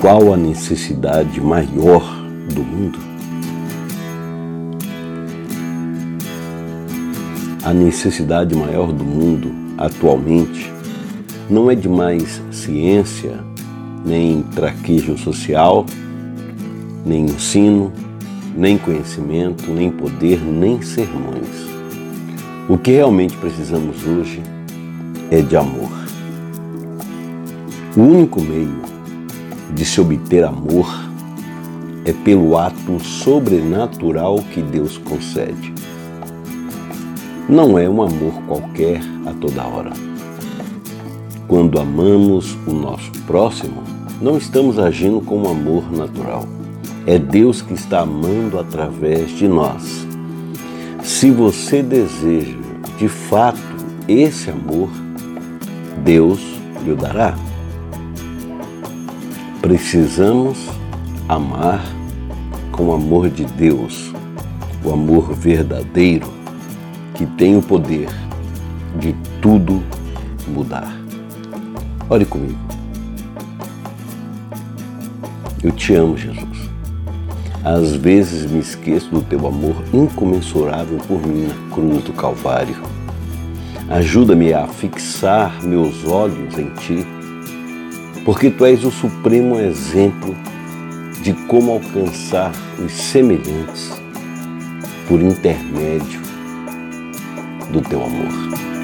Qual a necessidade maior do mundo? A necessidade maior do mundo atualmente não é de mais ciência, nem traquejo social, nem ensino, nem conhecimento, nem poder, nem sermões. O que realmente precisamos hoje é de amor. O único meio de se obter amor é pelo ato sobrenatural que Deus concede. Não é um amor qualquer a toda hora. Quando amamos o nosso próximo, não estamos agindo com um amor natural. É Deus que está amando através de nós. Se você deseja de fato esse amor, Deus lhe dará. Precisamos amar com o amor de Deus, o amor verdadeiro que tem o poder de tudo mudar. Ore comigo. Eu te amo, Jesus. Às vezes me esqueço do teu amor incomensurável por mim na cruz do Calvário. Ajuda-me a fixar meus olhos em ti, porque tu és o supremo exemplo de como alcançar os semelhantes por intermédio do teu amor.